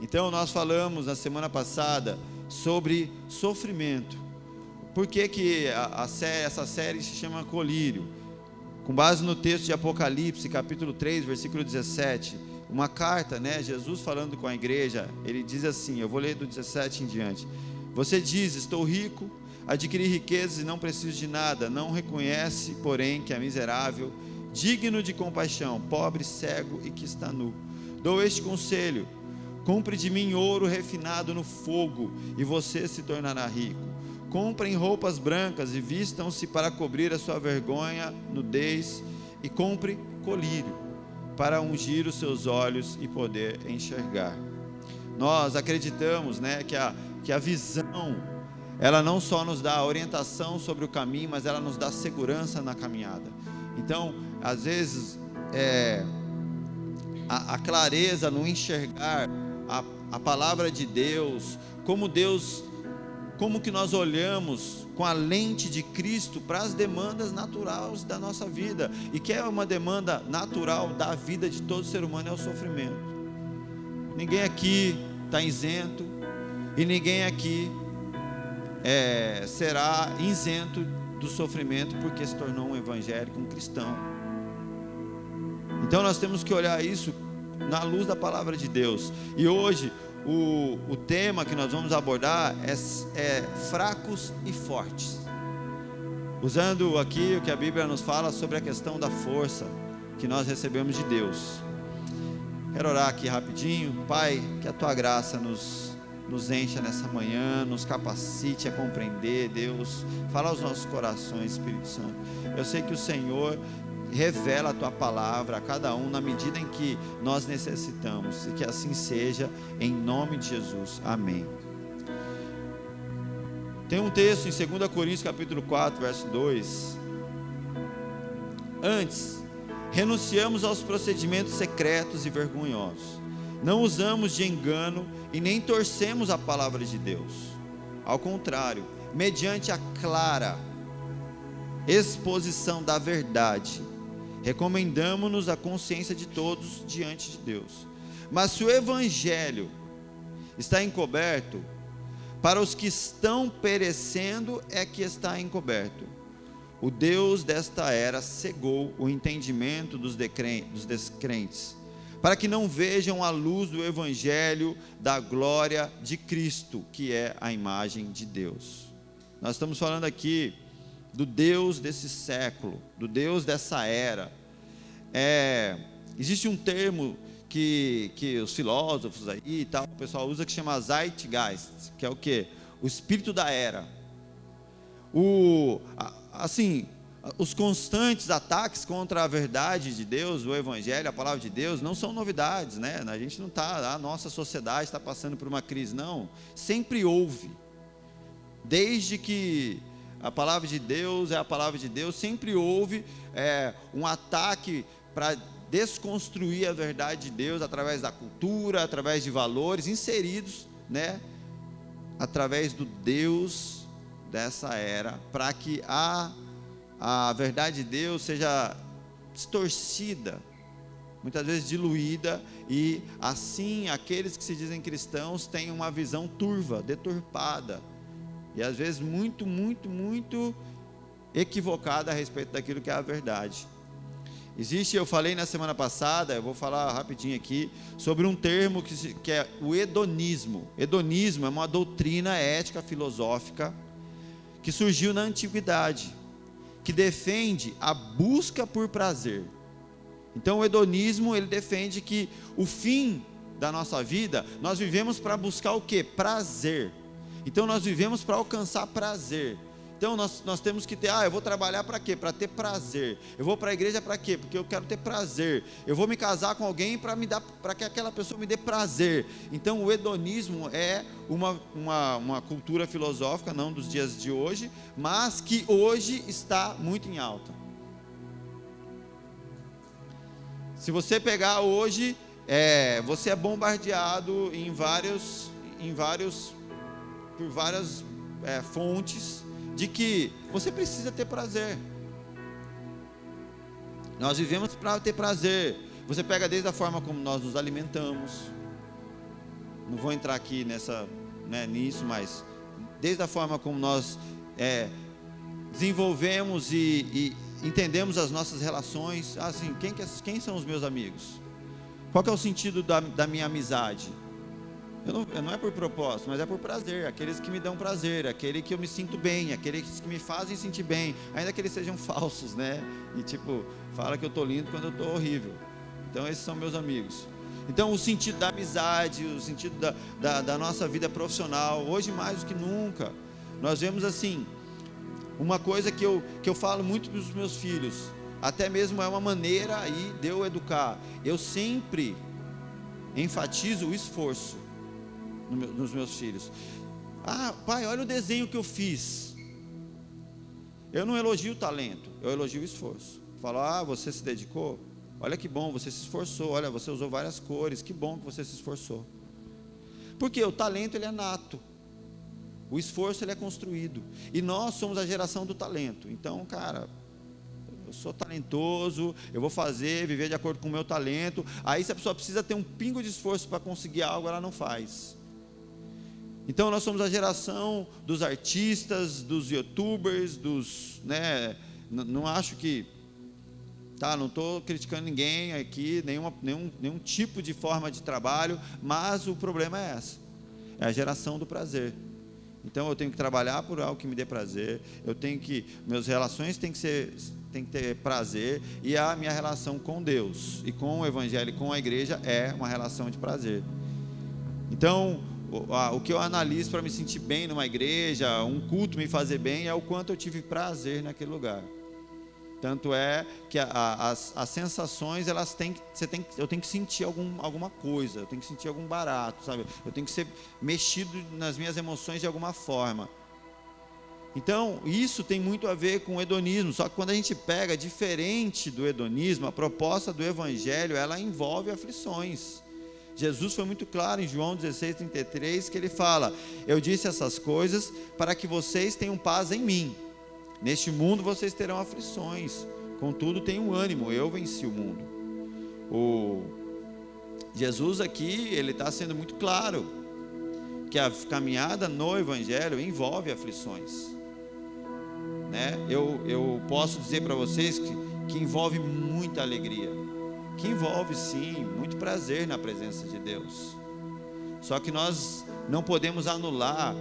Então nós falamos na semana passada sobre sofrimento. Por que, que a, a série, essa série se chama Colírio? Com base no texto de Apocalipse, capítulo 3, versículo 17, uma carta, né? Jesus falando com a igreja, ele diz assim: eu vou ler do 17 em diante. Você diz: Estou rico, adquiri riquezas e não preciso de nada. Não reconhece, porém, que é miserável, digno de compaixão, pobre, cego e que está nu. Dou este conselho: compre de mim ouro refinado no fogo, e você se tornará rico. Comprem roupas brancas e vistam-se para cobrir a sua vergonha, nudez, e compre colírio para ungir os seus olhos e poder enxergar. Nós acreditamos, né, que a, que a visão ela não só nos dá orientação sobre o caminho, mas ela nos dá segurança na caminhada. Então, às vezes, é, a, a, clareza no enxergar a, a palavra de Deus, como Deus, como que nós olhamos com a lente de Cristo para as demandas naturais da nossa vida, e que é uma demanda natural da vida de todo ser humano é o sofrimento. Ninguém aqui está isento, e ninguém aqui é, será isento do sofrimento porque se tornou um evangélico, um cristão. Então nós temos que olhar isso na luz da palavra de Deus. E hoje o, o tema que nós vamos abordar é, é fracos e fortes. Usando aqui o que a Bíblia nos fala sobre a questão da força que nós recebemos de Deus. Quero orar aqui rapidinho. Pai, que a tua graça nos nos encha nessa manhã, nos capacite a compreender, Deus. Fala aos nossos corações, Espírito Santo. Eu sei que o Senhor revela a tua palavra a cada um na medida em que nós necessitamos, e que assim seja, em nome de Jesus. Amém. Tem um texto em 2 Coríntios capítulo 4, verso 2. Antes, renunciamos aos procedimentos secretos e vergonhosos não usamos de engano e nem torcemos a palavra de Deus. Ao contrário, mediante a clara exposição da verdade, recomendamos-nos a consciência de todos diante de Deus. Mas se o evangelho está encoberto, para os que estão perecendo é que está encoberto. O Deus desta era cegou o entendimento dos descrentes para que não vejam a luz do Evangelho da glória de Cristo, que é a imagem de Deus. Nós estamos falando aqui do Deus desse século, do Deus dessa era. É, existe um termo que, que os filósofos aí e tal, o pessoal usa que chama Zeitgeist, que é o que? O espírito da era. O, assim, os constantes ataques contra a verdade de Deus, o Evangelho, a palavra de Deus, não são novidades, né? A gente não está, a nossa sociedade está passando por uma crise, não. Sempre houve. Desde que a palavra de Deus é a palavra de Deus, sempre houve é, um ataque para desconstruir a verdade de Deus através da cultura, através de valores inseridos, né? Através do Deus dessa era, para que a a verdade de Deus seja distorcida, muitas vezes diluída, e assim aqueles que se dizem cristãos têm uma visão turva, deturpada, e às vezes muito, muito, muito equivocada a respeito daquilo que é a verdade. Existe, eu falei na semana passada, eu vou falar rapidinho aqui, sobre um termo que, que é o hedonismo. Hedonismo é uma doutrina ética filosófica que surgiu na antiguidade que defende a busca por prazer. Então o hedonismo, ele defende que o fim da nossa vida, nós vivemos para buscar o que? Prazer. Então nós vivemos para alcançar prazer. Então nós, nós temos que ter, ah, eu vou trabalhar para quê? Para ter prazer. Eu vou para a igreja para quê? Porque eu quero ter prazer. Eu vou me casar com alguém para me dar, para que aquela pessoa me dê prazer. Então o hedonismo é uma, uma, uma cultura filosófica, não dos dias de hoje, mas que hoje está muito em alta. Se você pegar hoje, é, você é bombardeado em vários, em vários, por várias é, fontes de que você precisa ter prazer. Nós vivemos para ter prazer. Você pega desde a forma como nós nos alimentamos, não vou entrar aqui nessa, né, nisso, mas desde a forma como nós é, desenvolvemos e, e, entendemos as nossas relações, assim, quem, quem são os meus amigos? Qual é o sentido da, da minha amizade? Eu não, não, é por propósito, mas é por prazer. Aqueles que me dão prazer, aquele que eu me sinto bem, aqueles que me fazem sentir bem, ainda que eles sejam falsos, né? E tipo, fala que eu tô lindo quando eu tô horrível. Então esses são meus amigos. Então o sentido da amizade, o sentido da, da, da nossa vida profissional, hoje mais do que nunca, nós vemos assim, uma coisa que eu, que eu falo muito para os meus filhos, até mesmo é uma maneira aí de eu educar. Eu sempre enfatizo o esforço nos meus filhos. Ah, pai, olha o desenho que eu fiz. Eu não elogio o talento, eu elogio o esforço. Falo, ah, você se dedicou? Olha que bom, você se esforçou. Olha, você usou várias cores. Que bom que você se esforçou. Porque o talento ele é nato. O esforço ele é construído. E nós somos a geração do talento. Então, cara, eu sou talentoso, eu vou fazer, viver de acordo com o meu talento. Aí se a pessoa precisa ter um pingo de esforço para conseguir algo, ela não faz. Então nós somos a geração dos artistas, dos youtubers, dos, né, não acho que tá, não estou criticando ninguém aqui, nenhuma, nenhum, nenhum tipo de forma de trabalho, mas o problema é essa, é a geração do prazer. Então eu tenho que trabalhar por algo que me dê prazer, eu tenho que, meus relações têm que ser, tem que ter prazer, e a minha relação com Deus e com o Evangelho e com a igreja é uma relação de prazer. Então, o, que eu analiso para me sentir bem numa igreja, um culto me fazer bem, é o quanto eu tive prazer naquele lugar. Tanto é que a, a, as, as sensações, elas têm você tem, eu tenho que sentir algum, alguma coisa, eu tenho que sentir algum barato, sabe? Eu tenho que ser mexido nas minhas emoções de alguma forma. Então, isso tem muito a ver com o hedonismo, só que quando a gente pega diferente do hedonismo, a proposta do evangelho, ela envolve aflições. Jesus foi muito claro em João 16, 33, que ele fala: Eu disse essas coisas para que vocês tenham paz em mim. Neste mundo vocês terão aflições, contudo tenham ânimo, eu venci o mundo. O Jesus aqui, ele está sendo muito claro que a caminhada no Evangelho envolve aflições. Né? Eu, eu posso dizer para vocês que, que envolve muita alegria, que envolve sim muito prazer na presença de Deus. Só que nós não podemos anular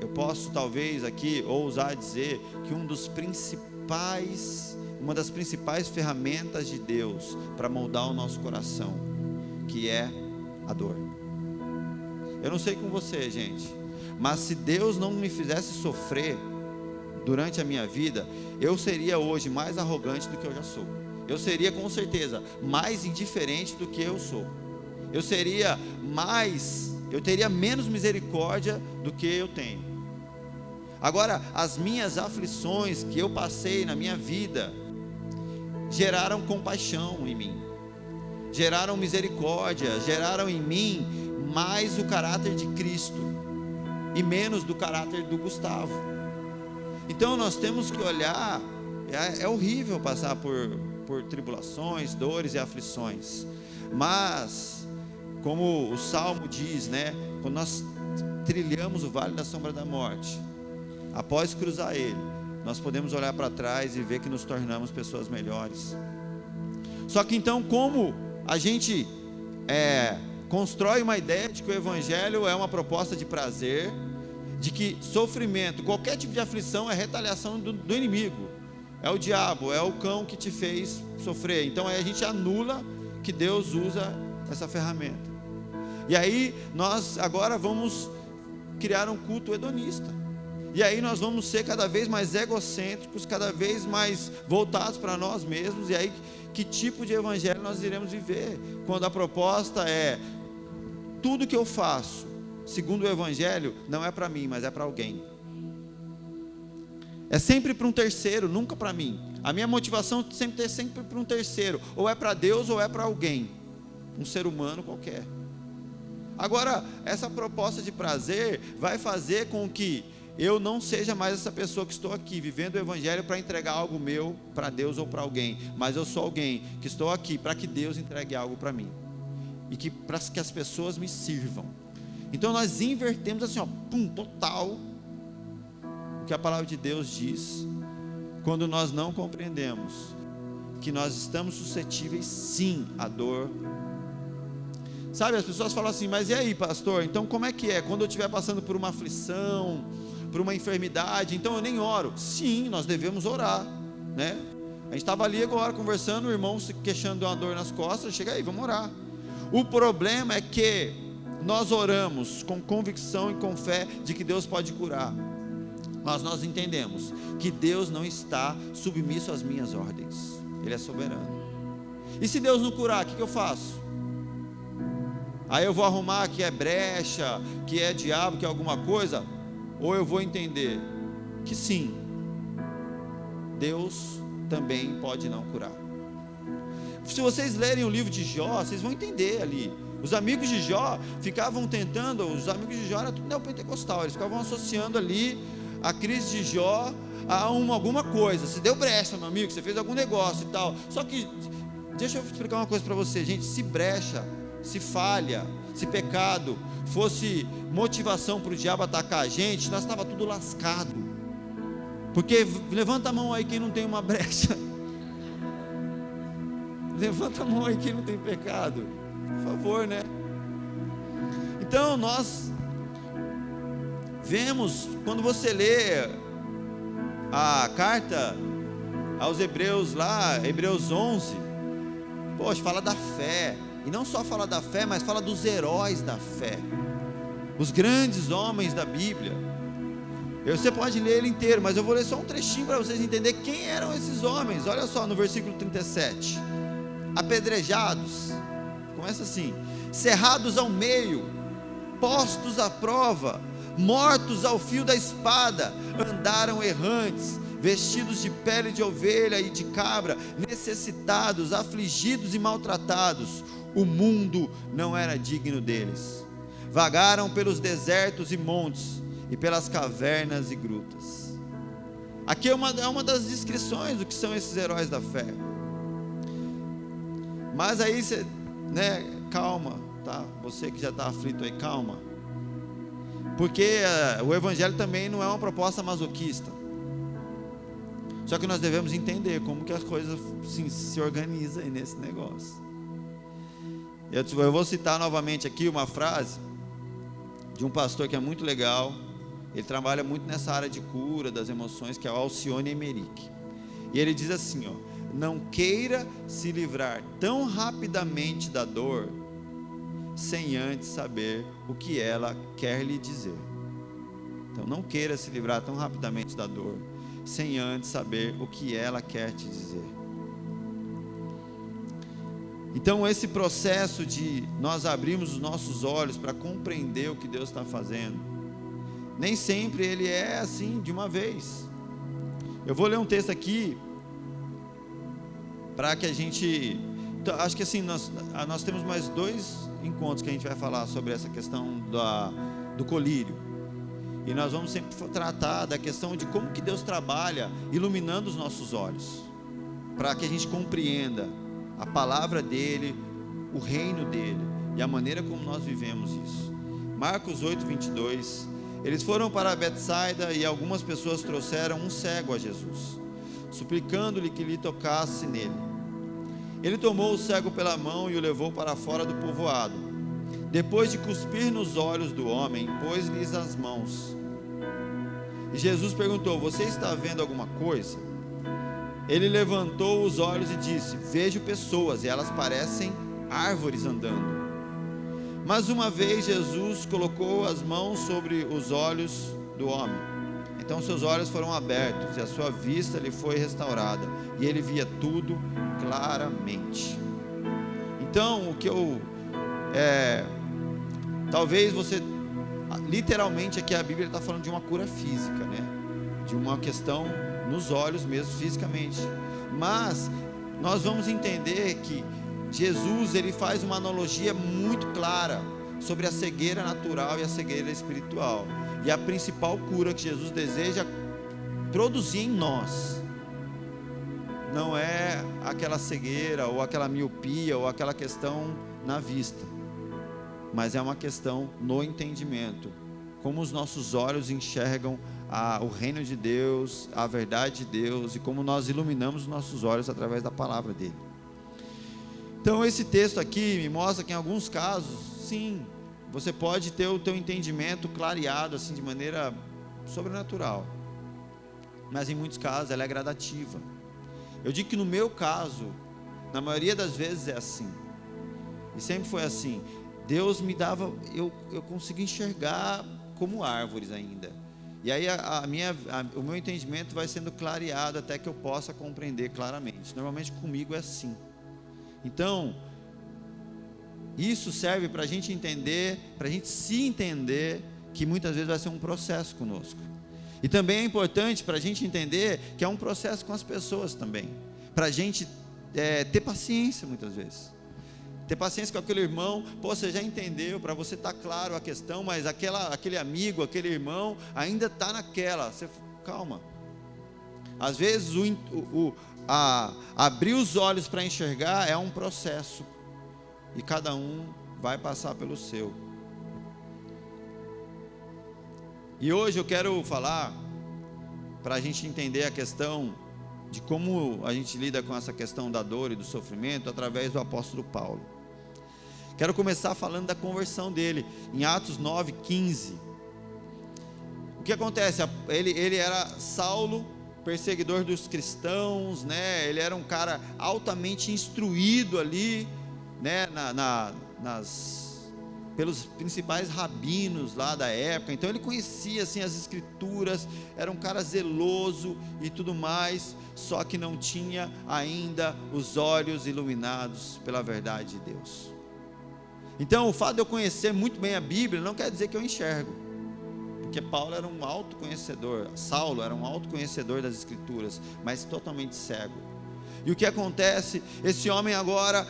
eu posso talvez aqui ousar dizer que um dos principais, uma das principais ferramentas de Deus para moldar o nosso coração, que é a dor. Eu não sei com você, gente, mas se Deus não me fizesse sofrer durante a minha vida, eu seria hoje mais arrogante do que eu já sou. Eu seria com certeza mais indiferente do que eu sou. Eu seria mais, eu teria menos misericórdia do que eu tenho. Agora, as minhas aflições que eu passei na minha vida geraram compaixão em mim, geraram misericórdia, geraram em mim mais o caráter de Cristo e menos do caráter do Gustavo. Então nós temos que olhar, é, é horrível passar por, por tribulações, dores e aflições, mas, como o salmo diz, né, quando nós trilhamos o vale da sombra da morte, após cruzar ele, nós podemos olhar para trás e ver que nos tornamos pessoas melhores. Só que então, como a gente é, constrói uma ideia de que o Evangelho é uma proposta de prazer, de que sofrimento, qualquer tipo de aflição é retaliação do, do inimigo, é o diabo, é o cão que te fez sofrer. Então aí a gente anula que Deus usa essa ferramenta. E aí nós agora vamos criar um culto hedonista. E aí nós vamos ser cada vez mais egocêntricos, cada vez mais voltados para nós mesmos. E aí, que tipo de evangelho nós iremos viver? Quando a proposta é: tudo que eu faço, segundo o evangelho, não é para mim, mas é para alguém. É sempre para um terceiro, nunca para mim. A minha motivação sempre é sempre para um terceiro, ou é para Deus ou é para alguém, um ser humano qualquer. Agora, essa proposta de prazer vai fazer com que eu não seja mais essa pessoa que estou aqui vivendo o Evangelho para entregar algo meu para Deus ou para alguém, mas eu sou alguém que estou aqui para que Deus entregue algo para mim e que para que as pessoas me sirvam. Então nós invertemos assim, ó, pum, total que a palavra de Deus diz quando nós não compreendemos que nós estamos suscetíveis sim à dor. Sabe, as pessoas falam assim, mas e aí, pastor? Então como é que é? Quando eu estiver passando por uma aflição, por uma enfermidade, então eu nem oro. Sim, nós devemos orar, né? A gente estava ali agora conversando, o irmão se queixando de uma dor nas costas, chega aí, vamos orar. O problema é que nós oramos com convicção e com fé de que Deus pode curar. Mas nós entendemos que Deus não está submisso às minhas ordens. Ele é soberano. E se Deus não curar, o que, eu faço? Aí eu vou arrumar que é brecha, que é diabo, que é alguma coisa? Ou eu vou entender que sim, Deus também pode não curar. Se vocês lerem o livro de Jó, vocês vão entender ali. Os amigos de Jó ficavam tentando, os amigos de Jó eram tudo neopentecostal, eles ficavam associando ali a crise de Jó a uma, alguma coisa. Se deu brecha, meu amigo, você fez algum negócio e tal. Só que, deixa eu explicar uma coisa para você, gente: se brecha, se falha, se pecado fosse motivação para o diabo atacar a gente, nós estava tudo lascado. Porque levanta a mão aí quem não tem uma brecha. Levanta a mão aí quem não tem pecado. Por favor, né? Então nós vemos, quando você lê a carta aos Hebreus lá, Hebreus 11, poxa, fala da fé, e não só fala da fé, mas fala dos heróis da fé, os grandes homens da Bíblia. Você pode ler ele inteiro, mas eu vou ler só um trechinho para vocês entenderem quem eram esses homens. Olha só no versículo 37. Apedrejados, começa assim: cerrados ao meio, postos à prova, mortos ao fio da espada, andaram errantes, vestidos de pele de ovelha e de cabra, necessitados, afligidos e maltratados. O mundo não era digno deles. Vagaram pelos desertos e montes, e pelas cavernas e grutas. Aqui é uma, é uma das descrições do que são esses heróis da fé. Mas aí você, né, calma, tá? Você que já está aflito aí, calma. Porque uh, o Evangelho também não é uma proposta masoquista. Só que nós devemos entender como que as coisas se, se organizam nesse negócio. Eu, eu vou citar novamente aqui uma frase de um pastor que é muito legal. Ele trabalha muito nessa área de cura das emoções, que é o Alcione Emerick. E ele diz assim: ó, não queira se livrar tão rapidamente da dor sem antes saber o que ela quer lhe dizer. Então não queira se livrar tão rapidamente da dor, sem antes saber o que ela quer te dizer. Então esse processo de nós abrirmos os nossos olhos para compreender o que Deus está fazendo, nem sempre ele é assim de uma vez. Eu vou ler um texto aqui para que a gente, então, acho que assim nós, nós temos mais dois encontros que a gente vai falar sobre essa questão da, do colírio. E nós vamos sempre tratar da questão de como que Deus trabalha iluminando os nossos olhos, para que a gente compreenda a palavra dele, o reino dele e a maneira como nós vivemos isso. Marcos 8, 22. Eles foram para Betsaida e algumas pessoas trouxeram um cego a Jesus, suplicando-lhe que lhe tocasse nele. Ele tomou o cego pela mão e o levou para fora do povoado. Depois de cuspir nos olhos do homem, pôs-lhes as mãos. E Jesus perguntou: Você está vendo alguma coisa? Ele levantou os olhos e disse: Vejo pessoas, e elas parecem árvores andando. Mas uma vez Jesus colocou as mãos sobre os olhos do homem. Então seus olhos foram abertos e a sua vista lhe foi restaurada, e ele via tudo claramente. Então, o que eu. É, talvez você. Literalmente aqui a Bíblia está falando de uma cura física, né? De uma questão nos olhos mesmo, fisicamente. Mas nós vamos entender que Jesus ele faz uma analogia muito clara sobre a cegueira natural e a cegueira espiritual. E a principal cura que Jesus deseja produzir em nós não é aquela cegueira ou aquela miopia ou aquela questão na vista. mas é uma questão no entendimento. Como os nossos olhos enxergam a, o reino de Deus, a verdade de Deus e como nós iluminamos os nossos olhos através da palavra dele. Então esse texto aqui me mostra que em alguns casos, sim, você pode ter o teu entendimento clareado assim de maneira sobrenatural. Mas em muitos casos ela é gradativa. Eu digo que no meu caso, na maioria das vezes é assim. E sempre foi assim. Deus me dava, eu, eu consegui enxergar como árvores ainda. E aí a, a minha, a, o meu entendimento vai sendo clareado até que eu possa compreender claramente. Normalmente comigo é assim. Então, isso serve para a gente entender, para a gente se entender que muitas vezes vai ser um processo conosco. E também é importante para a gente entender que é um processo com as pessoas também. Para a gente é, ter paciência muitas vezes. Ter paciência com aquele irmão, pô, você já entendeu, para você estar tá claro a questão, mas aquela, aquele amigo, aquele irmão, ainda está naquela. Você, calma. Às vezes o, o, a, abrir os olhos para enxergar é um processo. E cada um vai passar pelo seu. E hoje eu quero falar, para a gente entender a questão de como a gente lida com essa questão da dor e do sofrimento através do apóstolo Paulo. Quero começar falando da conversão dele, em Atos 9, 15. O que acontece? Ele, ele era Saulo, perseguidor dos cristãos, né? ele era um cara altamente instruído ali, né? Na, na, nas pelos principais rabinos lá da época. Então ele conhecia assim as escrituras, era um cara zeloso e tudo mais, só que não tinha ainda os olhos iluminados pela verdade de Deus. Então, o fato de eu conhecer muito bem a Bíblia não quer dizer que eu enxergo. Porque Paulo era um alto conhecedor, Saulo era um alto conhecedor das escrituras, mas totalmente cego. E o que acontece? Esse homem agora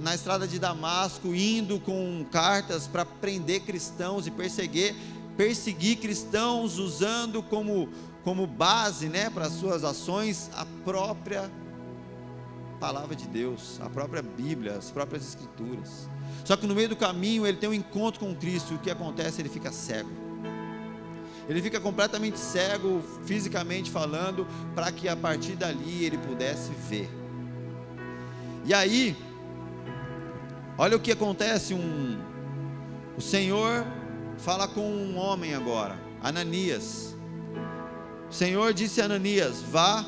na estrada de Damasco, indo com cartas para prender cristãos e perseguir, perseguir cristãos, usando como, como base né, para as suas ações a própria palavra de Deus, a própria Bíblia, as próprias Escrituras. Só que no meio do caminho ele tem um encontro com Cristo, e o que acontece? Ele fica cego. Ele fica completamente cego, fisicamente falando, para que a partir dali ele pudesse ver. E aí, Olha o que acontece, um o Senhor fala com um homem agora, Ananias. O Senhor disse a Ananias: Vá,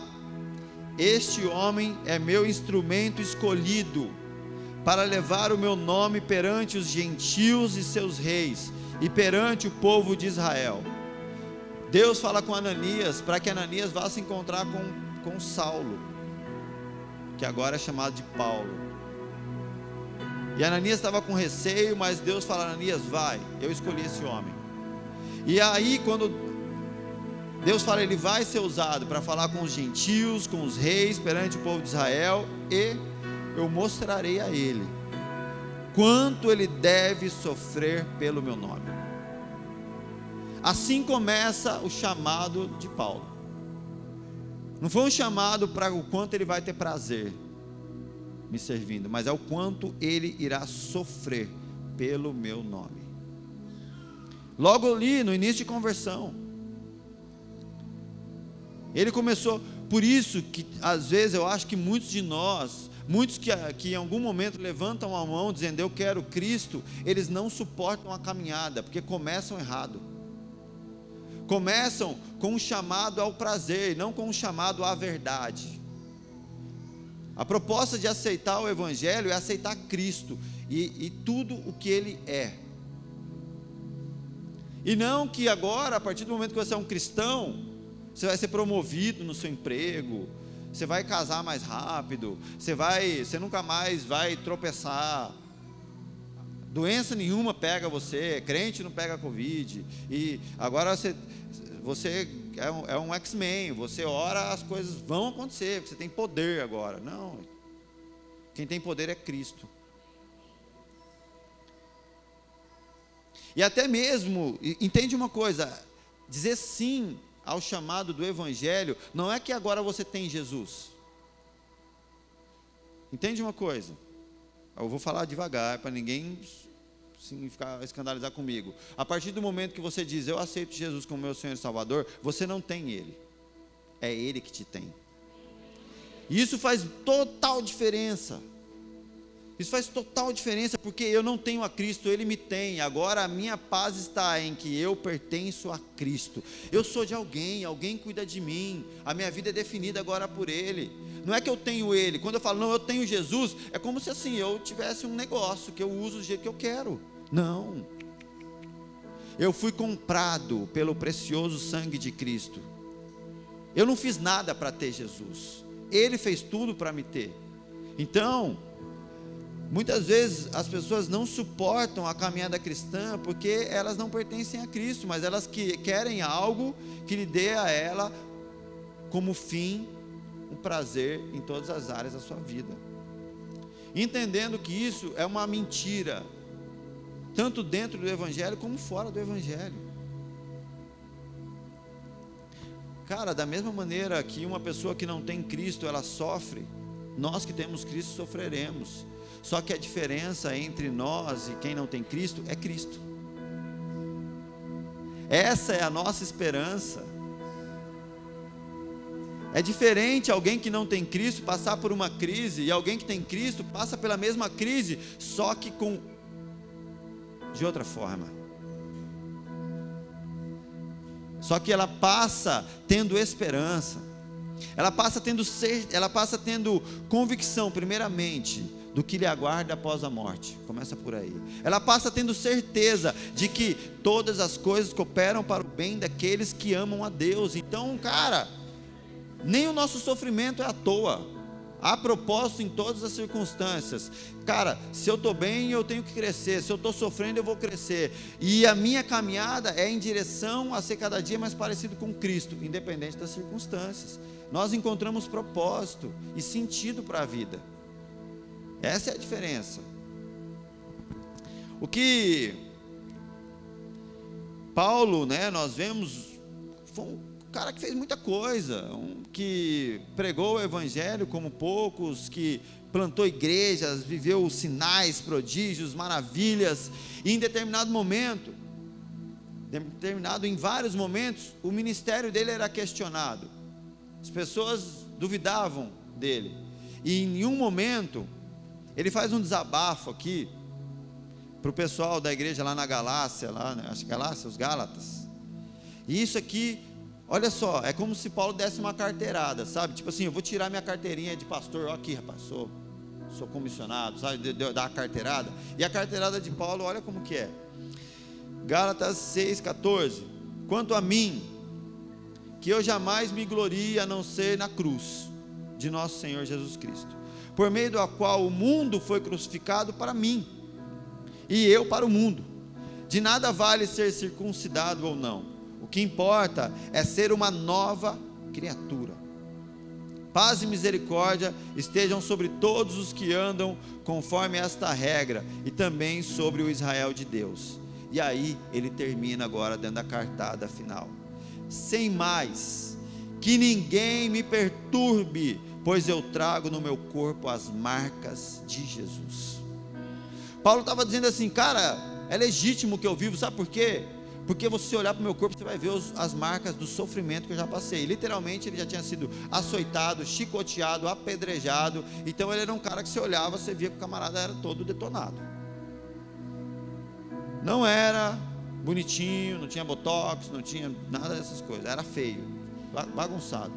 este homem é meu instrumento escolhido para levar o meu nome perante os gentios e seus reis e perante o povo de Israel. Deus fala com Ananias para que Ananias vá se encontrar com, com Saulo, que agora é chamado de Paulo. E Ananias estava com receio, mas Deus fala: Ananias, vai, eu escolhi esse homem. E aí, quando Deus fala, ele vai ser usado para falar com os gentios, com os reis, perante o povo de Israel, e eu mostrarei a ele quanto ele deve sofrer pelo meu nome. Assim começa o chamado de Paulo. Não foi um chamado para o quanto ele vai ter prazer, me servindo, mas é o quanto ele irá sofrer pelo meu nome. Logo ali, no início de conversão, ele começou, por isso que às vezes eu acho que muitos de nós, muitos que, que em algum momento levantam a mão dizendo eu quero Cristo, eles não suportam a caminhada, porque começam errado. Começam com um chamado ao prazer, não com um chamado à verdade. A proposta de aceitar o Evangelho é aceitar Cristo e, e tudo o que Ele é. E não que agora, a partir do momento que você é um cristão, você vai ser promovido no seu emprego, você vai casar mais rápido, você vai, você nunca mais vai tropeçar. Doença nenhuma pega você, crente não pega Covid. E agora você, você é um, é um X-Men, você ora, as coisas vão acontecer, você tem poder agora. Não, quem tem poder é Cristo. E até mesmo, entende uma coisa, dizer sim ao chamado do Evangelho, não é que agora você tem Jesus. Entende uma coisa? Eu vou falar devagar para ninguém assim, ficar escandalizar comigo. A partir do momento que você diz, eu aceito Jesus como meu Senhor e Salvador, você não tem Ele. É Ele que te tem. E isso faz total diferença. Isso faz total diferença porque eu não tenho a Cristo, Ele me tem. Agora a minha paz está em que eu pertenço a Cristo. Eu sou de alguém, alguém cuida de mim. A minha vida é definida agora por Ele. Não é que eu tenho Ele. Quando eu falo, não, eu tenho Jesus, é como se assim eu tivesse um negócio que eu uso do jeito que eu quero. Não. Eu fui comprado pelo precioso sangue de Cristo. Eu não fiz nada para ter Jesus. Ele fez tudo para me ter. Então, Muitas vezes as pessoas não suportam a caminhada cristã porque elas não pertencem a Cristo, mas elas que querem algo que lhe dê a ela como fim um prazer em todas as áreas da sua vida. Entendendo que isso é uma mentira, tanto dentro do evangelho como fora do evangelho. Cara, da mesma maneira que uma pessoa que não tem Cristo, ela sofre, nós que temos Cristo sofreremos. Só que a diferença entre nós e quem não tem Cristo é Cristo. Essa é a nossa esperança. É diferente alguém que não tem Cristo passar por uma crise e alguém que tem Cristo passa pela mesma crise, só que com de outra forma. Só que ela passa tendo esperança. Ela passa tendo ela passa tendo convicção primeiramente do que lhe aguarda após a morte. Começa por aí. Ela passa tendo certeza de que todas as coisas cooperam para o bem daqueles que amam a Deus. Então, cara, nem o nosso sofrimento é à toa. Há propósito em todas as circunstâncias. Cara, se eu estou bem, eu tenho que crescer. Se eu estou sofrendo, eu vou crescer. E a minha caminhada é em direção a ser cada dia mais parecido com Cristo, independente das circunstâncias. Nós encontramos propósito e sentido para a vida. Essa é a diferença. O que Paulo, né, nós vemos, foi um cara que fez muita coisa, um que pregou o evangelho como poucos, que plantou igrejas, viveu sinais, prodígios, maravilhas, e em determinado momento, determinado em vários momentos, o ministério dele era questionado. As pessoas duvidavam dele. E em um momento, ele faz um desabafo aqui para o pessoal da igreja lá na Galácia, lá, né? acho que Galácia, os Gálatas. E isso aqui, olha só, é como se Paulo desse uma carteirada, sabe? Tipo assim, eu vou tirar minha carteirinha de pastor, ó aqui, rapaz, sou, sou comissionado, sabe? De, de, dar a carteirada. E a carteirada de Paulo, olha como que é. Gálatas 6,14. Quanto a mim, que eu jamais me glorie a não ser na cruz de nosso Senhor Jesus Cristo por meio da qual o mundo foi crucificado para mim, e eu para o mundo. De nada vale ser circuncidado ou não, o que importa é ser uma nova criatura. Paz e misericórdia estejam sobre todos os que andam conforme esta regra, e também sobre o Israel de Deus. E aí ele termina agora dando a cartada final. Sem mais, que ninguém me perturbe pois eu trago no meu corpo as marcas de Jesus. Paulo estava dizendo assim, cara, é legítimo que eu vivo, sabe por quê? Porque você olhar para o meu corpo, você vai ver os, as marcas do sofrimento que eu já passei. Literalmente, ele já tinha sido açoitado, chicoteado, apedrejado. Então, ele era um cara que você olhava, você via que o camarada era todo detonado. Não era bonitinho, não tinha botox, não tinha nada dessas coisas. Era feio, bagunçado.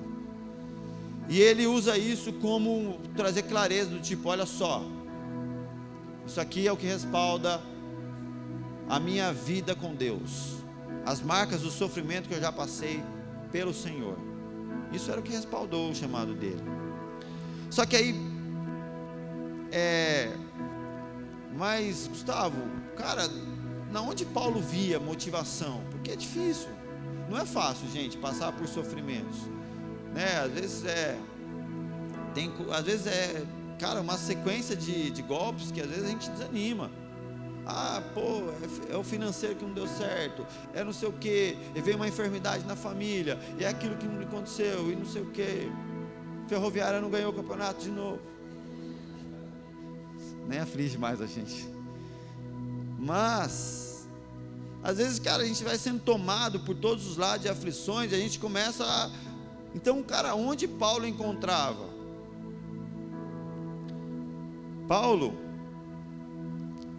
E ele usa isso como trazer clareza do tipo, olha só, isso aqui é o que respalda a minha vida com Deus. As marcas do sofrimento que eu já passei pelo Senhor. Isso era o que respaldou o chamado dele. Só que aí é mas Gustavo, cara, na onde Paulo via motivação? Porque é difícil. Não é fácil, gente, passar por sofrimentos né? Às vezes é tem, às vezes é, cara, uma sequência de, de golpes que às vezes a gente desanima. Ah, pô, é, é o financeiro que não deu certo, é não sei o que, e veio uma enfermidade na família, e é aquilo que não aconteceu, e não sei o que. Ferroviária não ganhou o campeonato de novo. Nem aflige mais a gente. Mas, às vezes, cara, a gente vai sendo tomado por todos os lados de aflições, e a gente começa a. Então, cara, onde Paulo encontrava? Paulo,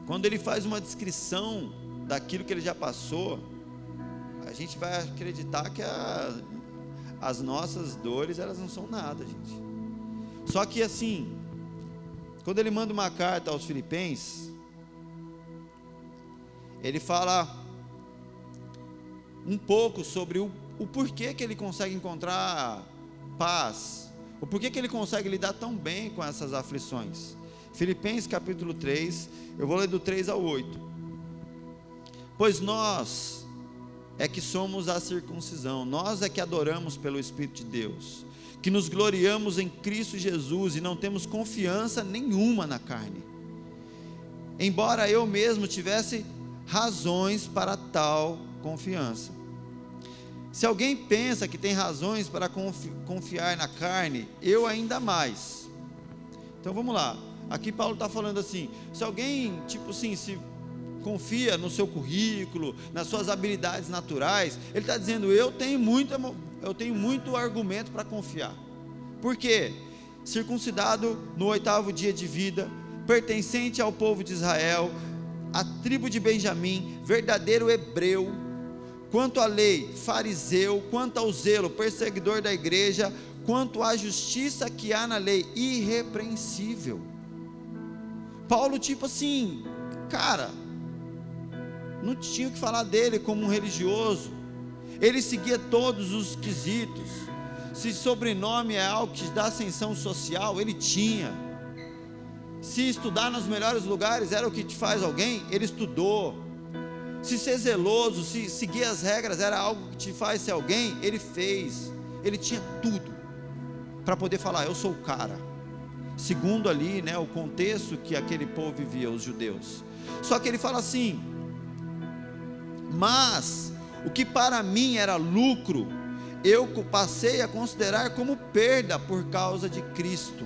quando ele faz uma descrição daquilo que ele já passou, a gente vai acreditar que a, as nossas dores elas não são nada, gente. Só que assim, quando ele manda uma carta aos Filipenses, ele fala um pouco sobre o, o porquê que ele consegue encontrar paz, o porquê que ele consegue lidar tão bem com essas aflições. Filipenses capítulo 3, eu vou ler do 3 ao 8. Pois nós é que somos a circuncisão, nós é que adoramos pelo Espírito de Deus, que nos gloriamos em Cristo Jesus e não temos confiança nenhuma na carne. Embora eu mesmo tivesse razões para tal confiança. Se alguém pensa que tem razões para confiar na carne, eu ainda mais. Então vamos lá. Aqui Paulo está falando assim: se alguém, tipo assim, se confia no seu currículo, nas suas habilidades naturais, ele está dizendo: eu tenho muito, eu tenho muito argumento para confiar. Por quê? Circuncidado no oitavo dia de vida, pertencente ao povo de Israel, a tribo de Benjamim, verdadeiro hebreu, quanto à lei, fariseu, quanto ao zelo, perseguidor da igreja, quanto à justiça que há na lei, irrepreensível. Paulo, tipo assim, cara, não tinha que falar dele como um religioso, ele seguia todos os quesitos. Se sobrenome é algo que dá ascensão social, ele tinha se estudar nos melhores lugares era o que te faz alguém, ele estudou. Se ser zeloso, se seguir as regras era algo que te faz ser alguém, ele fez. Ele tinha tudo para poder falar, eu sou o cara. Segundo ali, né, o contexto que aquele povo vivia, os judeus. Só que ele fala assim: "Mas o que para mim era lucro, eu passei a considerar como perda por causa de Cristo."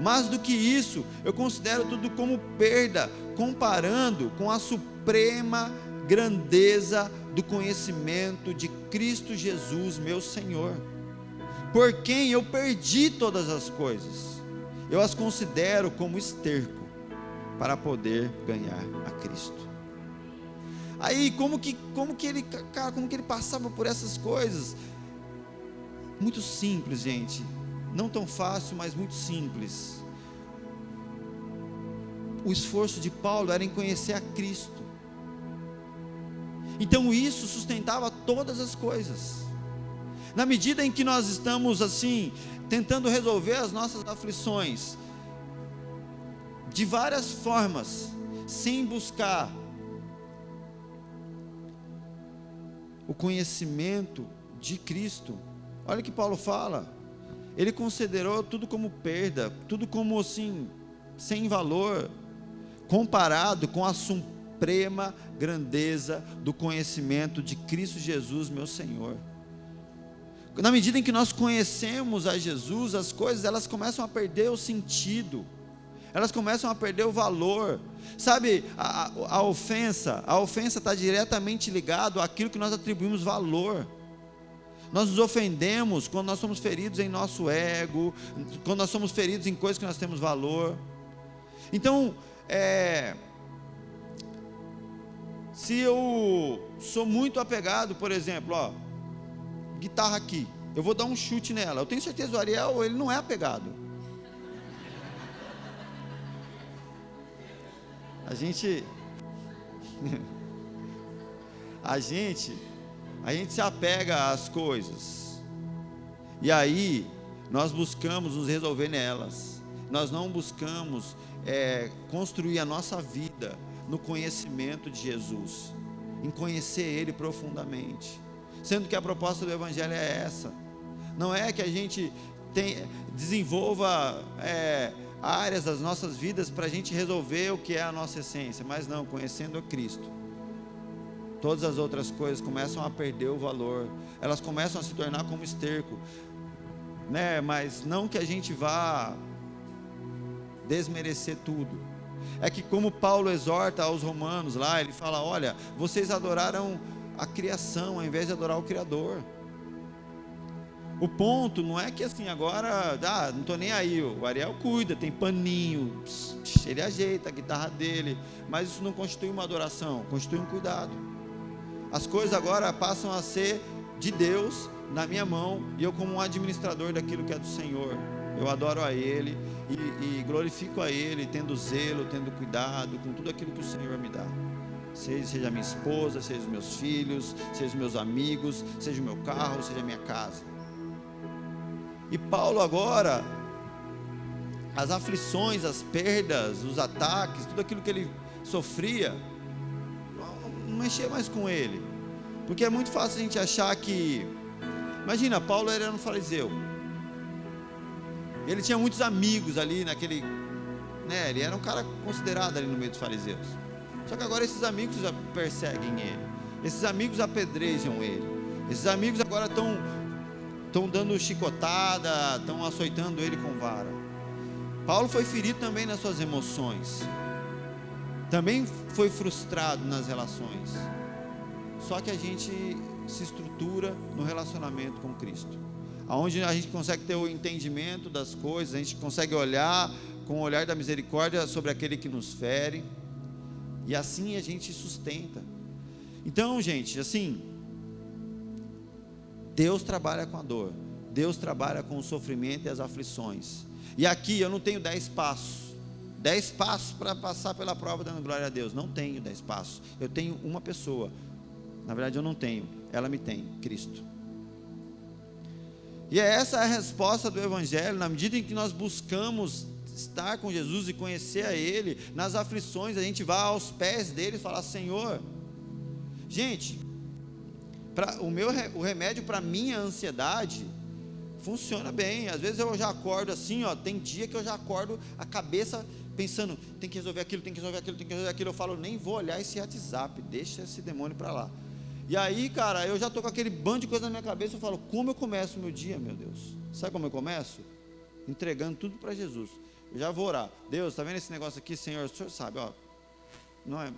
Mais do que isso, eu considero tudo como perda, comparando com a suprema grandeza do conhecimento de Cristo Jesus, meu Senhor, por quem eu perdi todas as coisas. Eu as considero como esterco para poder ganhar a Cristo. Aí, como que, como que ele, cara, como que ele passava por essas coisas? Muito simples, gente não tão fácil, mas muito simples. O esforço de Paulo era em conhecer a Cristo. Então isso sustentava todas as coisas. Na medida em que nós estamos assim, tentando resolver as nossas aflições, de várias formas, sem buscar o conhecimento de Cristo. Olha o que Paulo fala: ele considerou tudo como perda, tudo como assim, sem valor, comparado com a suprema grandeza do conhecimento de Cristo Jesus, meu Senhor. Na medida em que nós conhecemos a Jesus, as coisas elas começam a perder o sentido, elas começam a perder o valor. Sabe, a, a, ofensa, a ofensa está diretamente ligado àquilo que nós atribuímos valor. Nós nos ofendemos quando nós somos feridos em nosso ego, quando nós somos feridos em coisas que nós temos valor. Então, é, se eu sou muito apegado, por exemplo, ó, guitarra aqui, eu vou dar um chute nela. Eu tenho certeza o Ariel, ele não é apegado. A gente a gente a gente se apega às coisas. E aí, nós buscamos nos resolver nelas. Nós não buscamos é, construir a nossa vida no conhecimento de Jesus, em conhecer Ele profundamente. Sendo que a proposta do Evangelho é essa. Não é que a gente tem, desenvolva é, áreas das nossas vidas para a gente resolver o que é a nossa essência, mas não, conhecendo a Cristo todas as outras coisas começam a perder o valor, elas começam a se tornar como esterco, né? Mas não que a gente vá desmerecer tudo, é que, como Paulo exorta aos romanos lá, ele fala: olha, vocês adoraram a criação ao invés de adorar o Criador. O ponto não é que assim, agora, ah, não estou nem aí, o Ariel cuida, tem paninho, ele ajeita a guitarra dele, mas isso não constitui uma adoração, constitui um cuidado. As coisas agora passam a ser de Deus na minha mão e eu, como um administrador daquilo que é do Senhor, eu adoro a Ele e, e glorifico a Ele, tendo zelo, tendo cuidado com tudo aquilo que o Senhor me dá seja, minha esposa, seja os meus filhos, seja os meus amigos, seja o meu carro, seja a minha casa. E Paulo agora, as aflições, as perdas, os ataques, tudo aquilo que ele sofria, não mexia mais com ele. Porque é muito fácil a gente achar que. Imagina, Paulo era um fariseu. Ele tinha muitos amigos ali naquele. Né, ele era um cara considerado ali no meio dos fariseus. Só que agora esses amigos perseguem ele. Esses amigos apedrejam ele. Esses amigos agora estão estão dando chicotada, estão açoitando ele com vara. Paulo foi ferido também nas suas emoções. Também foi frustrado nas relações. Só que a gente se estrutura no relacionamento com Cristo. Aonde a gente consegue ter o entendimento das coisas, a gente consegue olhar com o olhar da misericórdia sobre aquele que nos fere. E assim a gente sustenta. Então, gente, assim, Deus trabalha com a dor. Deus trabalha com o sofrimento e as aflições. E aqui eu não tenho dez passos. Dez passos para passar pela prova dando glória a Deus. Não tenho dez passos. Eu tenho uma pessoa. Na verdade eu não tenho. Ela me tem, Cristo. E é essa a resposta do Evangelho, na medida em que nós buscamos estar com Jesus e conhecer a Ele, nas aflições, a gente vai aos pés dele e fala: Senhor, gente, Pra, o meu o remédio para minha ansiedade funciona bem. Às vezes eu já acordo assim, ó, tem dia que eu já acordo a cabeça pensando, tem que resolver aquilo, tem que resolver aquilo, tem que resolver aquilo. Eu falo, nem vou olhar esse WhatsApp, deixa esse demônio para lá. E aí, cara, eu já tô com aquele bando de coisa na minha cabeça, eu falo, como eu começo o meu dia, meu Deus? Sabe como eu começo? Entregando tudo para Jesus. Já vou orar. Deus, está vendo esse negócio aqui, Senhor? O Senhor sabe, ó. Não é,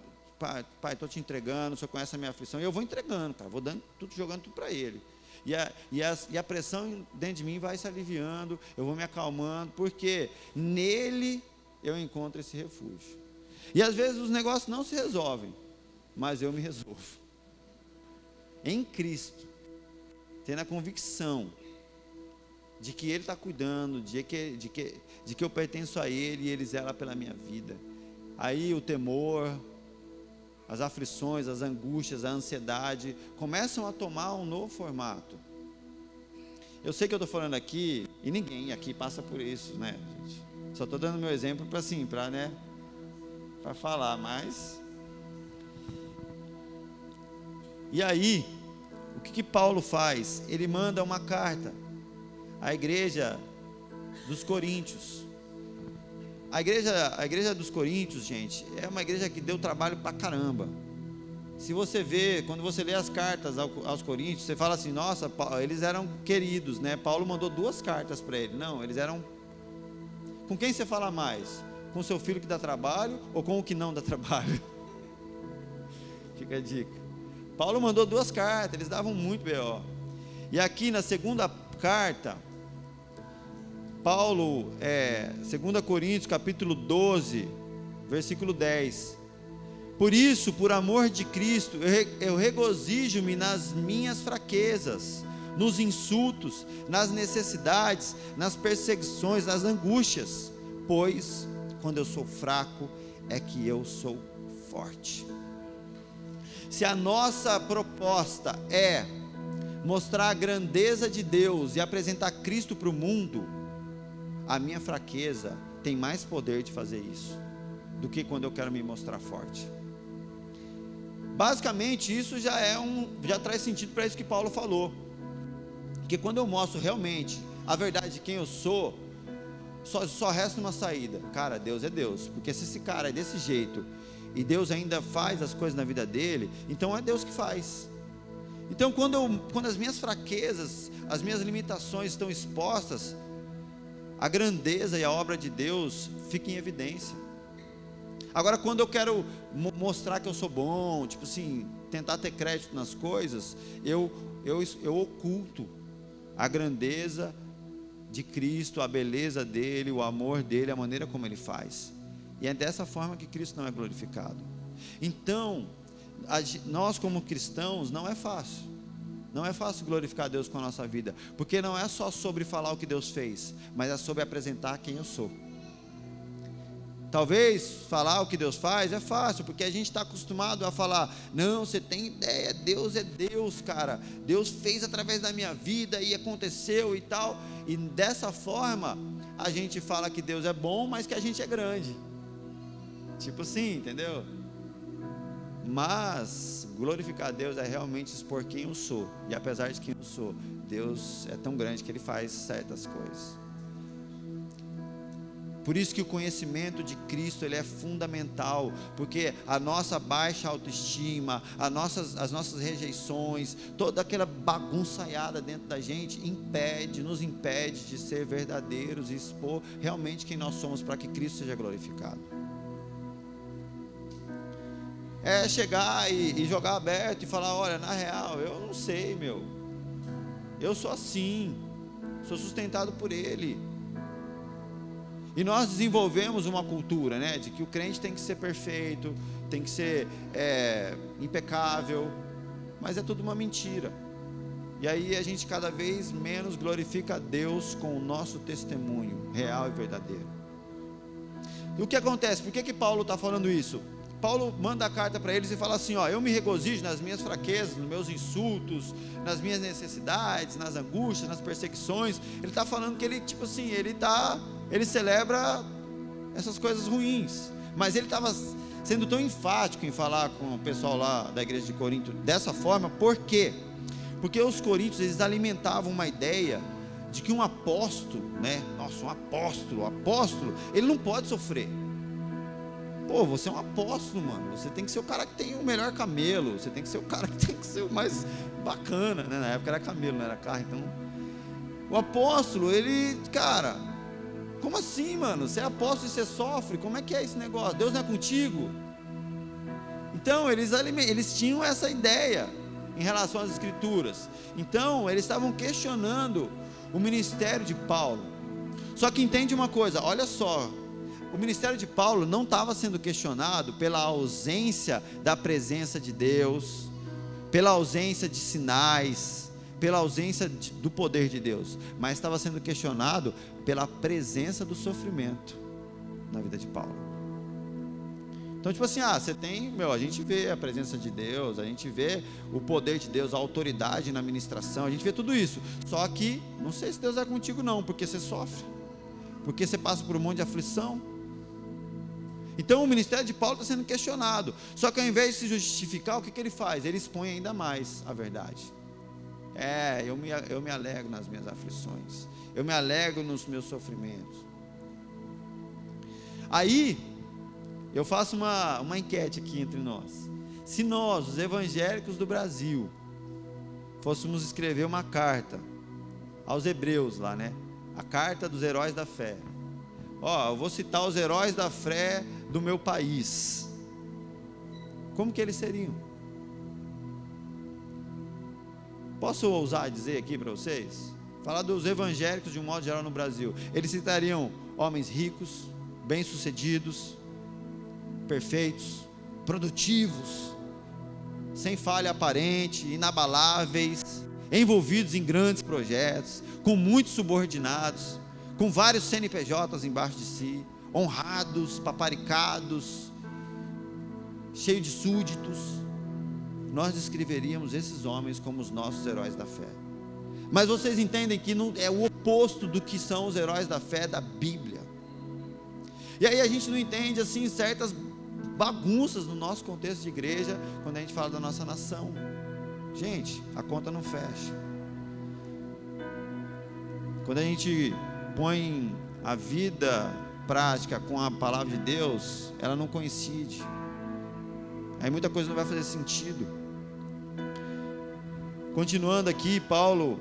pai, estou te entregando, o senhor conhece a minha aflição. E eu vou entregando, cara, vou dando tudo, jogando tudo para ele. E a, e, a, e a pressão dentro de mim vai se aliviando, eu vou me acalmando, porque nele eu encontro esse refúgio. E às vezes os negócios não se resolvem, mas eu me resolvo. Em Cristo, tendo a convicção de que Ele está cuidando, de que, de, que, de que eu pertenço a Ele e Ele zela pela minha vida. Aí o temor, as aflições, as angústias, a ansiedade começam a tomar um novo formato. Eu sei que eu estou falando aqui, e ninguém aqui passa por isso, né, gente? Só estou dando meu exemplo para assim, para né, para falar, mas. E aí, o que, que Paulo faz? Ele manda uma carta à igreja dos Coríntios. A igreja, a igreja dos Coríntios, gente, é uma igreja que deu trabalho pra caramba. Se você vê, quando você lê as cartas aos Coríntios, você fala assim: nossa, eles eram queridos, né? Paulo mandou duas cartas para ele. Não, eles eram. Com quem você fala mais? Com seu filho que dá trabalho ou com o que não dá trabalho? Fica a dica. Paulo mandou duas cartas, eles davam muito B.O. E aqui na segunda carta, Paulo, é, 2 Coríntios capítulo 12, versículo 10. Por isso, por amor de Cristo, eu regozijo-me nas minhas fraquezas, nos insultos, nas necessidades, nas perseguições, nas angústias, pois quando eu sou fraco é que eu sou forte. Se a nossa proposta é mostrar a grandeza de Deus e apresentar Cristo para o mundo, a minha fraqueza tem mais poder de fazer isso do que quando eu quero me mostrar forte. Basicamente, isso já é um, já traz sentido para isso que Paulo falou. Que quando eu mostro realmente a verdade de quem eu sou, só, só resta uma saída. Cara, Deus é Deus. Porque se esse cara é desse jeito e Deus ainda faz as coisas na vida dele, então é Deus que faz. Então, quando, eu, quando as minhas fraquezas, as minhas limitações estão expostas, a grandeza e a obra de Deus fica em evidência. Agora, quando eu quero mostrar que eu sou bom, tipo assim, tentar ter crédito nas coisas, eu, eu, eu oculto a grandeza de Cristo, a beleza dele, o amor dele, a maneira como ele faz. E é dessa forma que Cristo não é glorificado. Então, nós como cristãos, não é fácil. Não é fácil glorificar Deus com a nossa vida, porque não é só sobre falar o que Deus fez, mas é sobre apresentar quem eu sou. Talvez falar o que Deus faz é fácil, porque a gente está acostumado a falar: não, você tem ideia, Deus é Deus, cara. Deus fez através da minha vida e aconteceu e tal. E dessa forma, a gente fala que Deus é bom, mas que a gente é grande. Tipo assim, entendeu? Mas glorificar a Deus é realmente expor quem eu sou. E apesar de quem eu sou, Deus é tão grande que Ele faz certas coisas. Por isso que o conhecimento de Cristo ele é fundamental, porque a nossa baixa autoestima, as nossas, as nossas rejeições, toda aquela bagunçaiada dentro da gente impede, nos impede de ser verdadeiros e expor realmente quem nós somos para que Cristo seja glorificado. É chegar e, e jogar aberto e falar, olha, na real, eu não sei, meu. Eu sou assim, sou sustentado por Ele. E nós desenvolvemos uma cultura, né, de que o crente tem que ser perfeito, tem que ser é, impecável, mas é tudo uma mentira. E aí a gente cada vez menos glorifica a Deus com o nosso testemunho real e verdadeiro. E o que acontece? Por que, que Paulo está falando isso? Paulo manda a carta para eles e fala assim: ó, eu me regozijo nas minhas fraquezas, nos meus insultos, nas minhas necessidades, nas angústias, nas perseguições. Ele está falando que ele, tipo assim, ele está ele celebra essas coisas ruins. Mas ele estava sendo tão enfático em falar com o pessoal lá da igreja de Corinto dessa forma, por quê? Porque os coríntios eles alimentavam uma ideia de que um apóstolo, né? Nossa, um apóstolo, apóstolo, ele não pode sofrer. Pô, você é um apóstolo, mano. Você tem que ser o cara que tem o melhor camelo. Você tem que ser o cara que tem que ser o mais bacana, né? Na época era camelo, não era carro, então. O apóstolo, ele, cara, como assim, mano? Você é apóstolo e você sofre? Como é que é esse negócio? Deus não é contigo? Então, eles, eles tinham essa ideia em relação às Escrituras. Então, eles estavam questionando o ministério de Paulo. Só que entende uma coisa, olha só. O ministério de Paulo não estava sendo questionado pela ausência da presença de Deus, pela ausência de sinais, pela ausência de, do poder de Deus, mas estava sendo questionado pela presença do sofrimento na vida de Paulo. Então, tipo assim, ah, você tem, meu, a gente vê a presença de Deus, a gente vê o poder de Deus, a autoridade na ministração, a gente vê tudo isso. Só que, não sei se Deus é contigo, não, porque você sofre, porque você passa por um monte de aflição. Então, o ministério de Paulo está sendo questionado. Só que ao invés de se justificar, o que, que ele faz? Ele expõe ainda mais a verdade. É, eu me, eu me alegro nas minhas aflições. Eu me alegro nos meus sofrimentos. Aí, eu faço uma, uma enquete aqui entre nós. Se nós, os evangélicos do Brasil, fôssemos escrever uma carta aos hebreus lá, né? A carta dos heróis da fé. Ó, eu vou citar os heróis da fé do meu país. Como que eles seriam? Posso ousar dizer aqui para vocês? Falar dos evangélicos de um modo geral no Brasil. Eles citariam homens ricos, bem-sucedidos, perfeitos, produtivos, sem falha aparente, inabaláveis, envolvidos em grandes projetos, com muitos subordinados, com vários CNPJs embaixo de si, honrados, paparicados, cheio de súditos nós descreveríamos esses homens como os nossos heróis da fé. Mas vocês entendem que não, é o oposto do que são os heróis da fé da Bíblia. E aí a gente não entende assim certas bagunças no nosso contexto de igreja quando a gente fala da nossa nação. Gente, a conta não fecha. Quando a gente põe a vida prática com a palavra de Deus, ela não coincide. Aí muita coisa não vai fazer sentido. Continuando aqui, Paulo,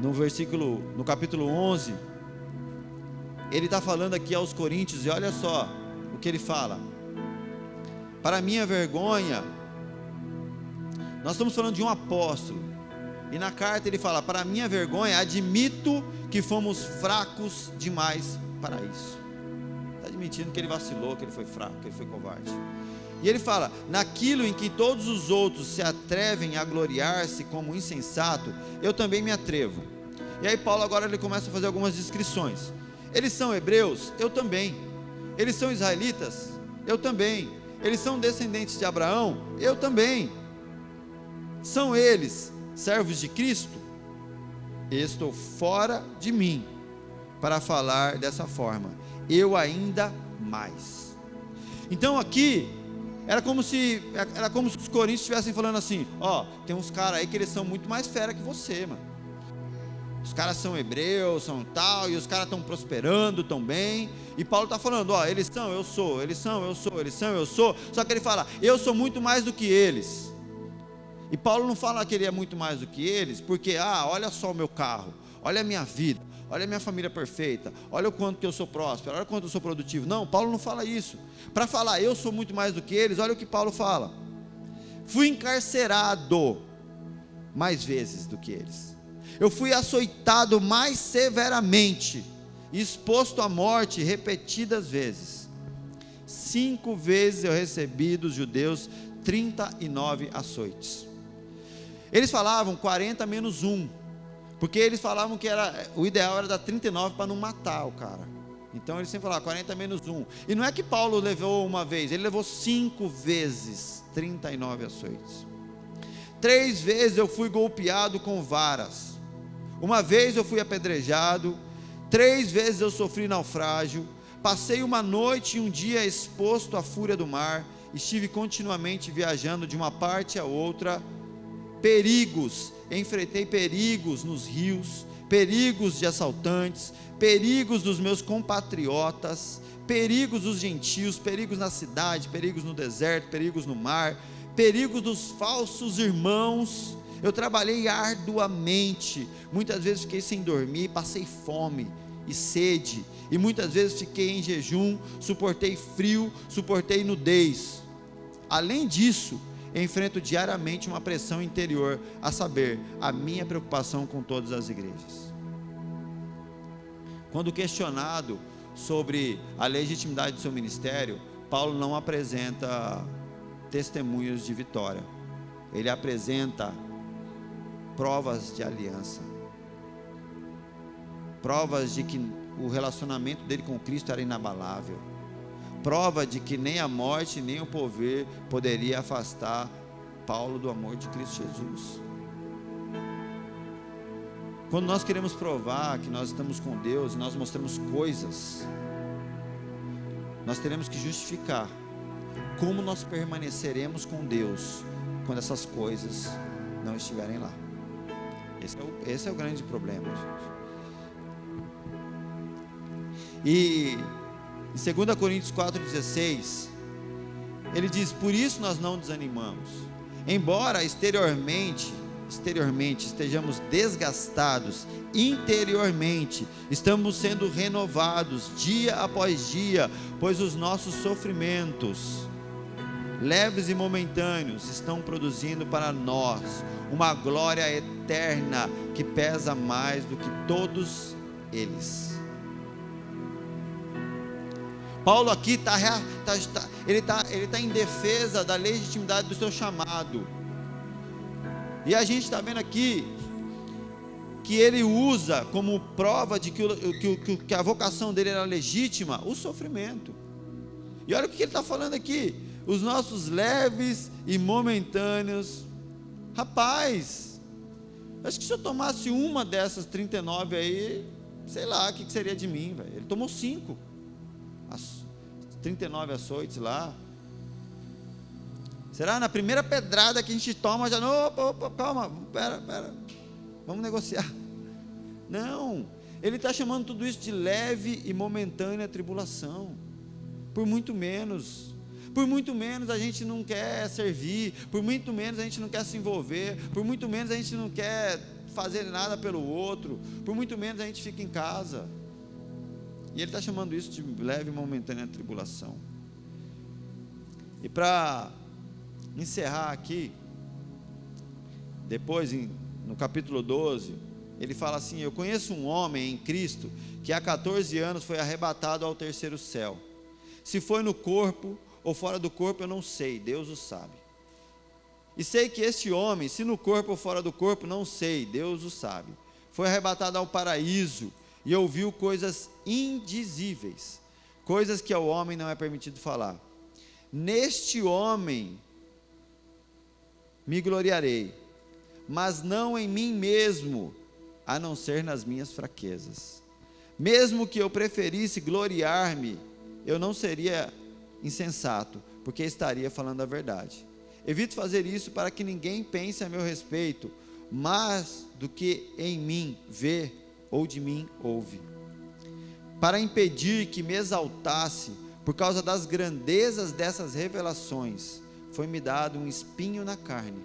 no versículo, no capítulo 11, ele está falando aqui aos Coríntios, e olha só o que ele fala. Para minha vergonha, nós estamos falando de um apóstolo. E na carta ele fala: Para minha vergonha, admito que fomos fracos demais para isso. Está admitindo que ele vacilou, que ele foi fraco, que ele foi covarde. E ele fala: Naquilo em que todos os outros se atrevem a gloriar-se como insensato, eu também me atrevo. E aí, Paulo agora ele começa a fazer algumas descrições. Eles são hebreus? Eu também. Eles são israelitas? Eu também. Eles são descendentes de Abraão? Eu também. São eles servos de Cristo? Estou fora de mim para falar dessa forma. Eu ainda mais. Então aqui era como se era como se os coríntios estivessem falando assim: ó, tem uns caras aí que eles são muito mais fera que você, mano. Os caras são hebreus, são tal, e os caras estão prosperando tão bem. E Paulo está falando: ó, eles são, eu sou, eles são, eu sou, eles são, eu sou. Só que ele fala: eu sou muito mais do que eles. E Paulo não fala que ele é muito mais do que eles, porque, ah, olha só o meu carro, olha a minha vida, olha a minha família perfeita, olha o quanto que eu sou próspero, olha o quanto eu sou produtivo. Não, Paulo não fala isso. Para falar eu sou muito mais do que eles, olha o que Paulo fala. Fui encarcerado mais vezes do que eles. Eu fui açoitado mais severamente, exposto à morte repetidas vezes. Cinco vezes eu recebi dos judeus 39 açoites. Eles falavam 40 menos 1, porque eles falavam que era o ideal era dar 39 para não matar o cara. Então eles sempre falavam 40 menos 1. E não é que Paulo levou uma vez, ele levou cinco vezes 39 açoites. Três vezes eu fui golpeado com varas. Uma vez eu fui apedrejado. Três vezes eu sofri naufrágio. Passei uma noite e um dia exposto à fúria do mar. Estive continuamente viajando de uma parte a outra perigos, enfrentei perigos nos rios, perigos de assaltantes, perigos dos meus compatriotas, perigos dos gentios, perigos na cidade, perigos no deserto, perigos no mar, perigos dos falsos irmãos. Eu trabalhei arduamente, muitas vezes fiquei sem dormir, passei fome e sede, e muitas vezes fiquei em jejum, suportei frio, suportei nudez. Além disso, enfrento diariamente uma pressão interior, a saber, a minha preocupação com todas as igrejas. Quando questionado sobre a legitimidade do seu ministério, Paulo não apresenta testemunhos de vitória, ele apresenta provas de aliança, provas de que o relacionamento dele com Cristo era inabalável prova de que nem a morte nem o poder poderia afastar Paulo do amor de Cristo Jesus. Quando nós queremos provar que nós estamos com Deus e nós mostramos coisas, nós teremos que justificar como nós permaneceremos com Deus quando essas coisas não estiverem lá. Esse é o, esse é o grande problema, gente. E em 2 Coríntios 4,16, ele diz: Por isso nós não desanimamos, embora exteriormente, exteriormente estejamos desgastados, interiormente estamos sendo renovados dia após dia, pois os nossos sofrimentos, leves e momentâneos, estão produzindo para nós uma glória eterna que pesa mais do que todos eles. Paulo aqui está tá, tá, ele está ele tá em defesa da legitimidade do seu chamado. E a gente está vendo aqui que ele usa como prova de que, que, que a vocação dele era legítima o sofrimento. E olha o que ele está falando aqui: os nossos leves e momentâneos. Rapaz, acho que se eu tomasse uma dessas 39 aí, sei lá o que, que seria de mim. Ele tomou cinco 39 açoites lá. Será na primeira pedrada que a gente toma, já, não, opa, opa, calma, pera, pera, vamos negociar. Não, ele está chamando tudo isso de leve e momentânea tribulação, por muito menos, por muito menos a gente não quer servir, por muito menos a gente não quer se envolver, por muito menos a gente não quer fazer nada pelo outro, por muito menos a gente fica em casa. E ele está chamando isso de leve e momentânea tribulação. E para encerrar aqui, depois em, no capítulo 12, ele fala assim: Eu conheço um homem em Cristo que há 14 anos foi arrebatado ao terceiro céu. Se foi no corpo ou fora do corpo, eu não sei, Deus o sabe. E sei que este homem, se no corpo ou fora do corpo, não sei, Deus o sabe. Foi arrebatado ao paraíso e ouviu coisas indizíveis, coisas que ao homem não é permitido falar. Neste homem me gloriarei, mas não em mim mesmo, a não ser nas minhas fraquezas. Mesmo que eu preferisse gloriar-me, eu não seria insensato, porque estaria falando a verdade. Evito fazer isso para que ninguém pense a meu respeito, mais do que em mim vê ou de mim ouve. Para impedir que me exaltasse por causa das grandezas dessas revelações, foi-me dado um espinho na carne,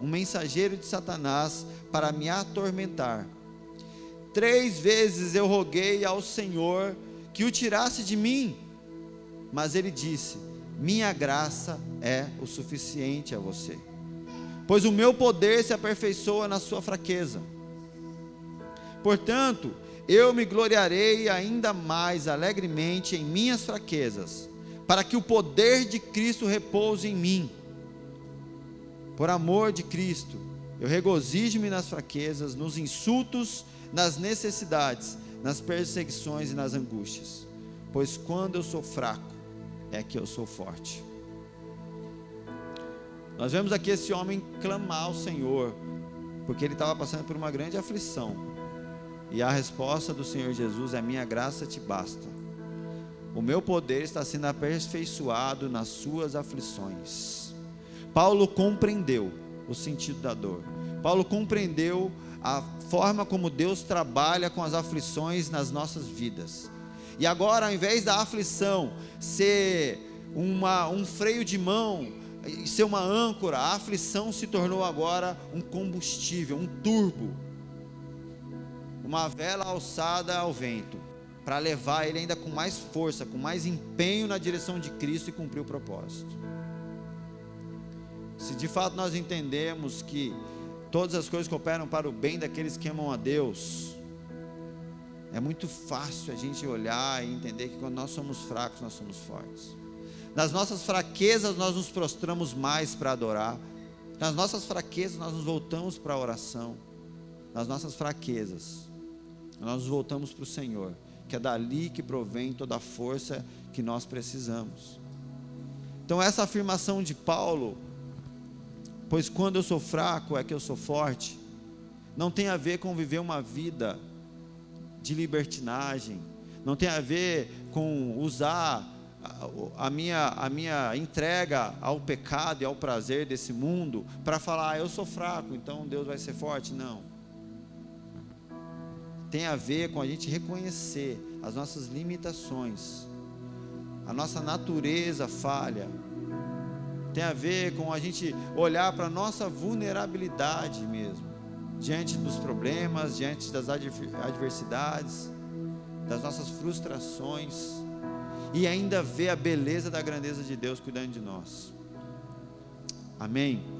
um mensageiro de Satanás para me atormentar. Três vezes eu roguei ao Senhor que o tirasse de mim, mas ele disse: Minha graça é o suficiente a você, pois o meu poder se aperfeiçoa na sua fraqueza. Portanto, eu me gloriarei ainda mais alegremente em minhas fraquezas, para que o poder de Cristo repouse em mim. Por amor de Cristo, eu regozijo-me nas fraquezas, nos insultos, nas necessidades, nas perseguições e nas angústias, pois quando eu sou fraco, é que eu sou forte. Nós vemos aqui esse homem clamar ao Senhor, porque ele estava passando por uma grande aflição. E a resposta do Senhor Jesus é: Minha graça te basta. O meu poder está sendo aperfeiçoado nas suas aflições. Paulo compreendeu o sentido da dor. Paulo compreendeu a forma como Deus trabalha com as aflições nas nossas vidas. E agora, ao invés da aflição ser uma, um freio de mão, ser uma âncora, a aflição se tornou agora um combustível, um turbo uma vela alçada ao vento, para levar ele ainda com mais força, com mais empenho na direção de Cristo e cumprir o propósito. Se de fato nós entendemos que todas as coisas cooperam para o bem daqueles que amam a Deus, é muito fácil a gente olhar e entender que quando nós somos fracos, nós somos fortes. Nas nossas fraquezas, nós nos prostramos mais para adorar. Nas nossas fraquezas, nós nos voltamos para a oração. Nas nossas fraquezas, nós voltamos para o Senhor, que é dali que provém toda a força que nós precisamos. Então, essa afirmação de Paulo, pois quando eu sou fraco é que eu sou forte, não tem a ver com viver uma vida de libertinagem, não tem a ver com usar a minha, a minha entrega ao pecado e ao prazer desse mundo para falar, ah, eu sou fraco, então Deus vai ser forte. Não tem a ver com a gente reconhecer as nossas limitações, a nossa natureza falha, tem a ver com a gente olhar para a nossa vulnerabilidade mesmo, diante dos problemas, diante das adversidades, das nossas frustrações, e ainda ver a beleza da grandeza de Deus cuidando de nós. Amém?